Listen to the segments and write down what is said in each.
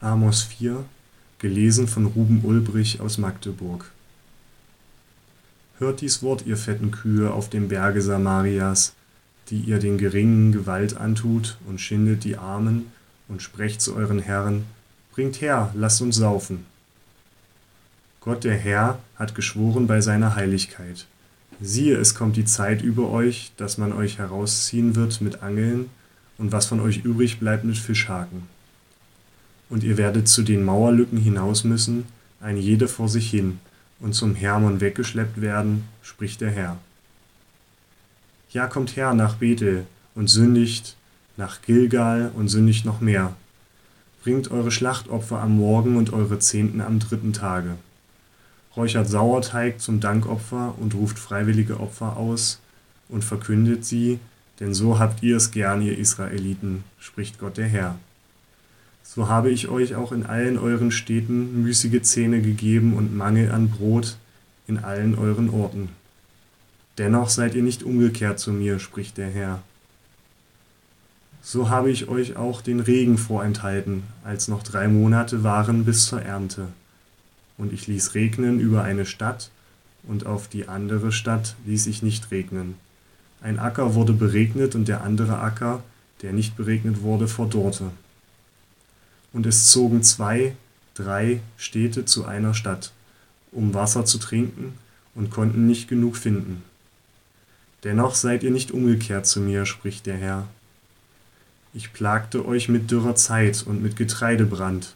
Amos 4, gelesen von Ruben Ulbrich aus Magdeburg. Hört dies Wort, ihr fetten Kühe auf dem Berge Samarias, die ihr den Geringen Gewalt antut und schindet die Armen, und sprecht zu euren Herren, bringt her, lasst uns saufen. Gott der Herr hat geschworen bei seiner Heiligkeit. Siehe, es kommt die Zeit über euch, dass man euch herausziehen wird mit Angeln und was von euch übrig bleibt mit Fischhaken. Und ihr werdet zu den Mauerlücken hinaus müssen, ein jeder vor sich hin, und zum Hermon weggeschleppt werden, spricht der Herr. Ja, kommt her nach Bethel und sündigt, nach Gilgal und sündigt noch mehr. Bringt eure Schlachtopfer am Morgen und eure Zehnten am dritten Tage räuchert Sauerteig zum Dankopfer und ruft freiwillige Opfer aus und verkündet sie, denn so habt ihr es gern, ihr Israeliten, spricht Gott der Herr. So habe ich euch auch in allen euren Städten müßige Zähne gegeben und Mangel an Brot in allen euren Orten. Dennoch seid ihr nicht umgekehrt zu mir, spricht der Herr. So habe ich euch auch den Regen vorenthalten, als noch drei Monate waren bis zur Ernte und ich ließ regnen über eine Stadt, und auf die andere Stadt ließ ich nicht regnen. Ein Acker wurde beregnet, und der andere Acker, der nicht beregnet wurde, verdorrte. Und es zogen zwei, drei Städte zu einer Stadt, um Wasser zu trinken, und konnten nicht genug finden. Dennoch seid ihr nicht umgekehrt zu mir, spricht der Herr. Ich plagte euch mit dürrer Zeit und mit Getreidebrand,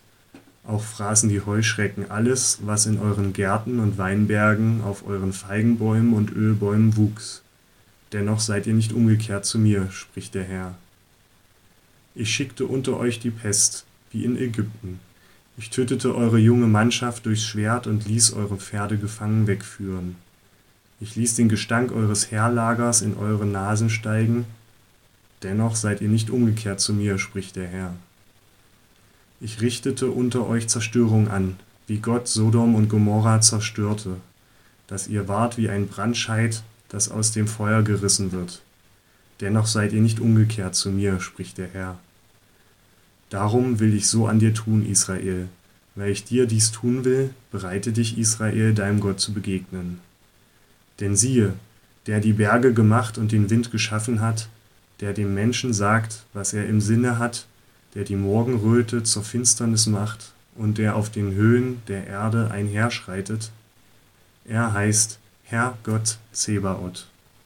auch fraßen die Heuschrecken alles, was in euren Gärten und Weinbergen, auf euren Feigenbäumen und Ölbäumen wuchs. Dennoch seid ihr nicht umgekehrt zu mir, spricht der Herr. Ich schickte unter euch die Pest, wie in Ägypten. Ich tötete eure junge Mannschaft durchs Schwert und ließ eure Pferde gefangen wegführen. Ich ließ den Gestank eures Heerlagers in eure Nasen steigen. Dennoch seid ihr nicht umgekehrt zu mir, spricht der Herr. Ich richtete unter euch Zerstörung an, wie Gott Sodom und Gomorra zerstörte, dass ihr wart wie ein Brandscheit, das aus dem Feuer gerissen wird. Dennoch seid ihr nicht umgekehrt zu mir, spricht der Herr. Darum will ich so an dir tun, Israel. Weil ich dir dies tun will, bereite dich, Israel, deinem Gott zu begegnen. Denn siehe, der die Berge gemacht und den Wind geschaffen hat, der dem Menschen sagt, was er im Sinne hat, der die Morgenröte zur Finsternis macht und der auf den Höhen der Erde einherschreitet. Er heißt Herr Gott Zebaoth.